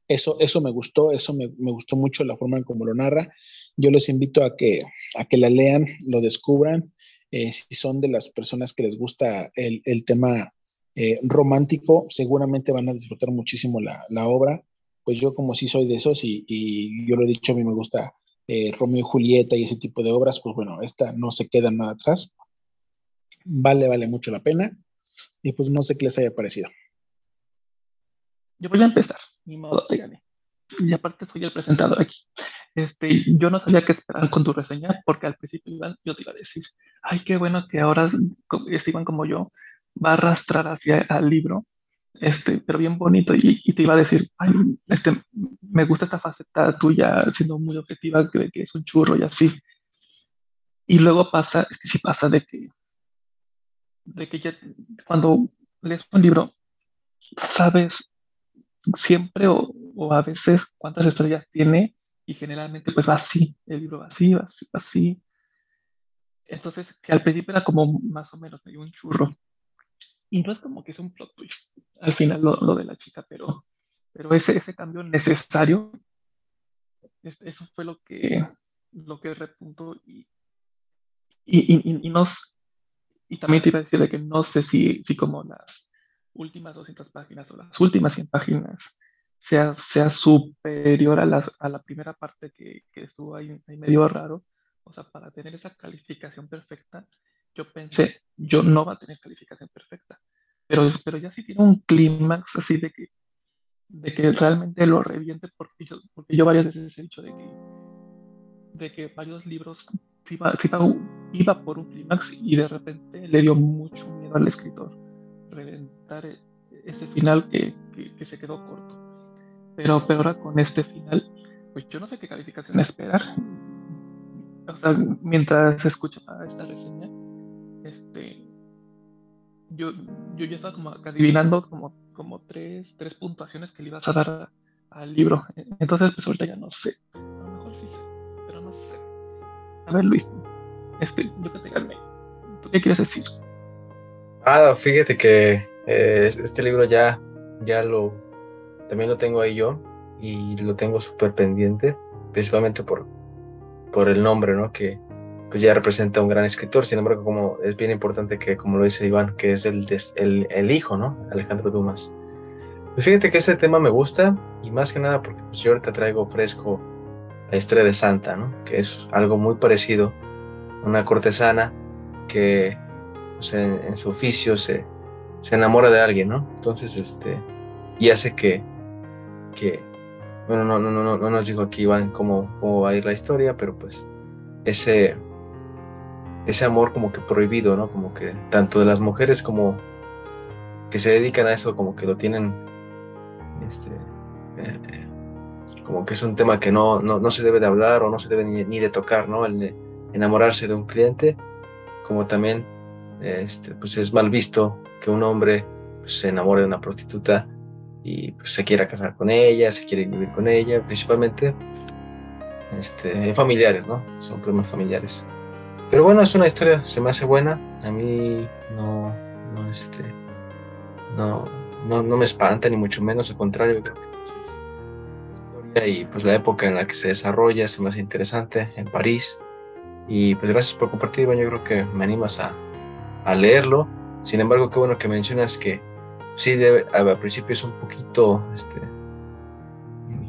Eso, eso me gustó, eso me, me, gustó mucho la forma en cómo lo narra. Yo les invito a que, a que la lean, lo descubran. Eh, si son de las personas que les gusta el, el tema eh, romántico, seguramente van a disfrutar muchísimo la, la obra pues yo como sí soy de esos y, y yo lo he dicho, a mí me gusta eh, Romeo y Julieta y ese tipo de obras, pues bueno, esta no se queda nada atrás. Vale, vale mucho la pena. Y pues no sé qué les haya parecido. Yo voy a empezar, ni modo, te gané. Y aparte soy el presentador aquí. Este, yo no sabía qué esperar con tu reseña, porque al principio yo te iba a decir, ay, qué bueno que ahora Esteban como yo va a arrastrar hacia el libro este, pero bien bonito, y, y, te iba a decir, ay, este, me gusta esta faceta tuya, siendo muy objetiva, que, que es un churro y así. Y luego pasa, es que sí pasa de que, de que ya cuando lees un libro, sabes, siempre o, a veces cuántas estrellas tiene y generalmente pues va así, el libro va así, va así, va así. Entonces, si al principio era como más o menos medio un churro, y no es como que es un plot twist al final lo, lo de la chica, pero, pero ese, ese cambio necesario, eso fue lo que, lo que repuntó y, y, y, y, nos, y también te iba a decir de que no sé si, si como las últimas 200 páginas o las últimas 100 páginas sea, sea superior a la, a la primera parte que, que estuvo ahí, ahí, medio raro. O sea, para tener esa calificación perfecta, yo pensé, yo no va a tener calificación perfecta, pero, pero ya sí tiene un clímax así de que, de que realmente lo reviente, porque yo, porque yo varias veces he dicho de que, de que varios libros iba, iba, iba por un clímax y de repente le dio mucho miedo al escritor reventar ese final que, que, se quedó corto. Pero, pero con este final, pues yo no sé qué calificación esperar. O sea, mientras escucha esta reseña, este, yo, yo ya estaba como adivinando como, como tres, tres puntuaciones que le ibas a dar al libro. Entonces, pues ahorita ya no sé. A lo mejor sí sé, pero no sé. A ver, Luis, este, yo que te gané. ¿Tú qué quieres decir? Ah, fíjate que eh, este libro ya, ya lo, también lo tengo ahí yo y lo tengo súper pendiente, principalmente por, por el nombre, ¿no? Que pues ya representa un gran escritor, sin embargo, como es bien importante que, como lo dice Iván, que es el, el, el hijo, ¿no? Alejandro Dumas. Pues fíjate que este tema me gusta y más que nada porque pues yo ahorita traigo fresco la historia de Santa, ¿no? Que es algo muy parecido, una cortesana que pues, en, su oficio se, se enamora de alguien, ¿no? Entonces, este, y hace que, que bueno, no, no, no, no nos dijo aquí Iván cómo, cómo va a ir la historia, pero pues ese, ese amor como que prohibido, ¿no? Como que tanto de las mujeres como que se dedican a eso, como que lo tienen, este, eh, como que es un tema que no, no, no, se debe de hablar o no se debe ni, ni de tocar, ¿no? El de enamorarse de un cliente, como también este, pues es mal visto que un hombre pues, se enamore de una prostituta y pues, se quiera casar con ella, se quiere vivir con ella, principalmente este, familiares, ¿no? Son problemas familiares. Pero bueno, es una historia, se me hace buena. A mí no, no, este, no, no, no me espanta, ni mucho menos, al contrario, creo que pues, historia y pues la época en la que se desarrolla se me hace interesante en París. Y pues gracias por compartir, Iván. Yo creo que me animas a, a leerlo. Sin embargo, qué bueno que mencionas que sí, debe, al principio es un poquito este,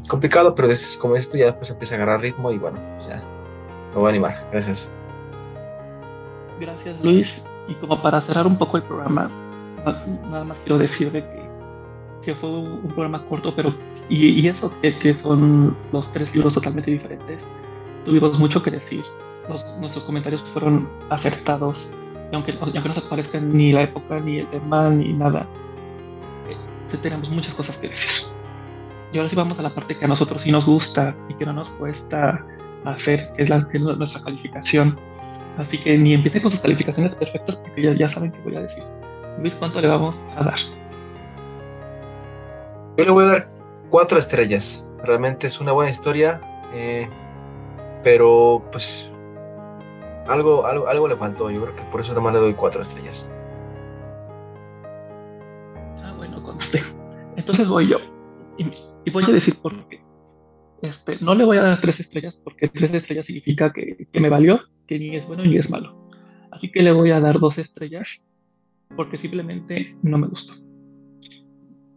complicado, pero es como esto ya después empieza a agarrar ritmo y bueno, ya me voy a animar. Gracias. Gracias, Luis. Y como para cerrar un poco el programa, nada más quiero decirle que, que fue un, programa corto, pero y, eso que, que, son los tres libros totalmente diferentes, tuvimos mucho que decir. Los, nuestros comentarios fueron acertados y aunque, aunque no se parezcan ni la época, ni el tema, ni nada, eh, tenemos muchas cosas que decir. Y ahora sí vamos a la parte que a nosotros sí nos gusta y que no nos cuesta hacer, que es, la, que es nuestra calificación. Así que ni empiecen con sus calificaciones perfectas porque ya, ya saben qué voy a decir. Luis, ¿cuánto le vamos a dar? Yo le voy a dar cuatro estrellas. Realmente es una buena historia, eh, pero pues algo, algo, algo le faltó. Yo creo que por eso nomás le doy cuatro estrellas. Ah, bueno, conste. Entonces voy yo. Y, voy a decir por qué. Este, no le voy a dar tres estrellas porque tres estrellas significa que, que me valió, que ni es bueno ni es malo. Así que le voy a dar dos estrellas porque simplemente no me gustó.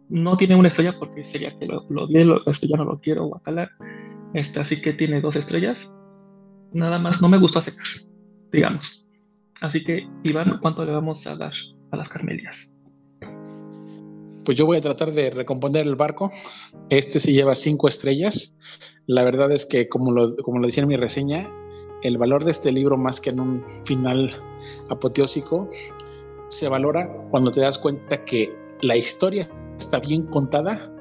No tiene una estrella porque sería que lo, lo, lo este, ya no lo quiero guacalar. Este, así que tiene dos estrellas. Nada más, no me gustó a secas digamos. Así que, Iván, ¿cuánto le vamos a dar a las Carmelias? Pues yo voy a tratar de recomponer el barco. Este se lleva cinco estrellas. La verdad es que, como lo, como lo decía en mi reseña, el valor de este libro, más que en un final apoteósico, se valora cuando te das cuenta que la historia está bien contada,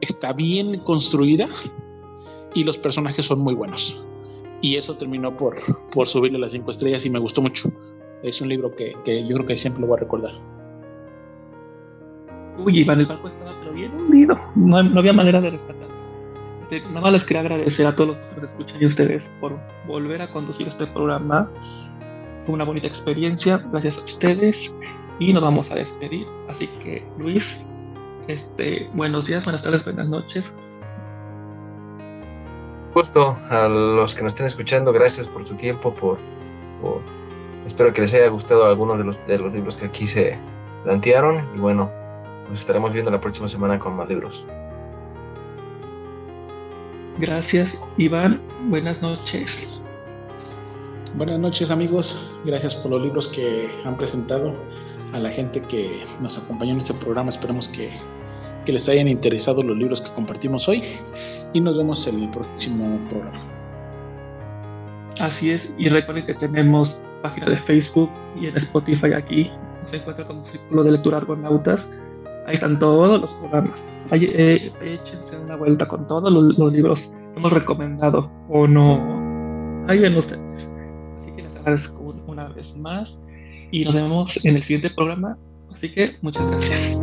está bien construida y los personajes son muy buenos y eso terminó por, por subirle las cinco estrellas y me gustó mucho. Es un libro que, que yo creo que siempre lo voy a recordar. Uy, Iván, el barco estaba pero bien perdido. No, había manera de rescatar. Nada más les quería agradecer a todos los que nos escuchan y a ustedes por volver a conducir este programa. Fue una bonita experiencia. Gracias a ustedes. Y nos vamos a despedir. Así que, Luis, este, buenos días, buenas tardes, buenas noches. Gusto a los que nos estén escuchando, gracias por su tiempo, por, espero que les haya gustado algunos de los, de los libros que aquí se plantearon y bueno, nos estaremos viendo la próxima semana con más libros. Gracias, Iván. Buenas noches. Buenas noches, amigos. Gracias por los libros que han presentado. A la gente que nos acompañó en este programa, esperamos que, que les hayan interesado los libros que compartimos hoy y nos vemos en el próximo programa. Así es, y recuerden que tenemos página de Facebook y en Spotify aquí. Se encuentra como Círculo de Lectura Argonautas Ahí están todos los programas. Ahí, eh, échense una vuelta con todos los, libros que hemos recomendado o no. Ahí ven ustedes. Así que les agradezco una vez más y nos vemos en el siguiente programa. Así que muchas gracias.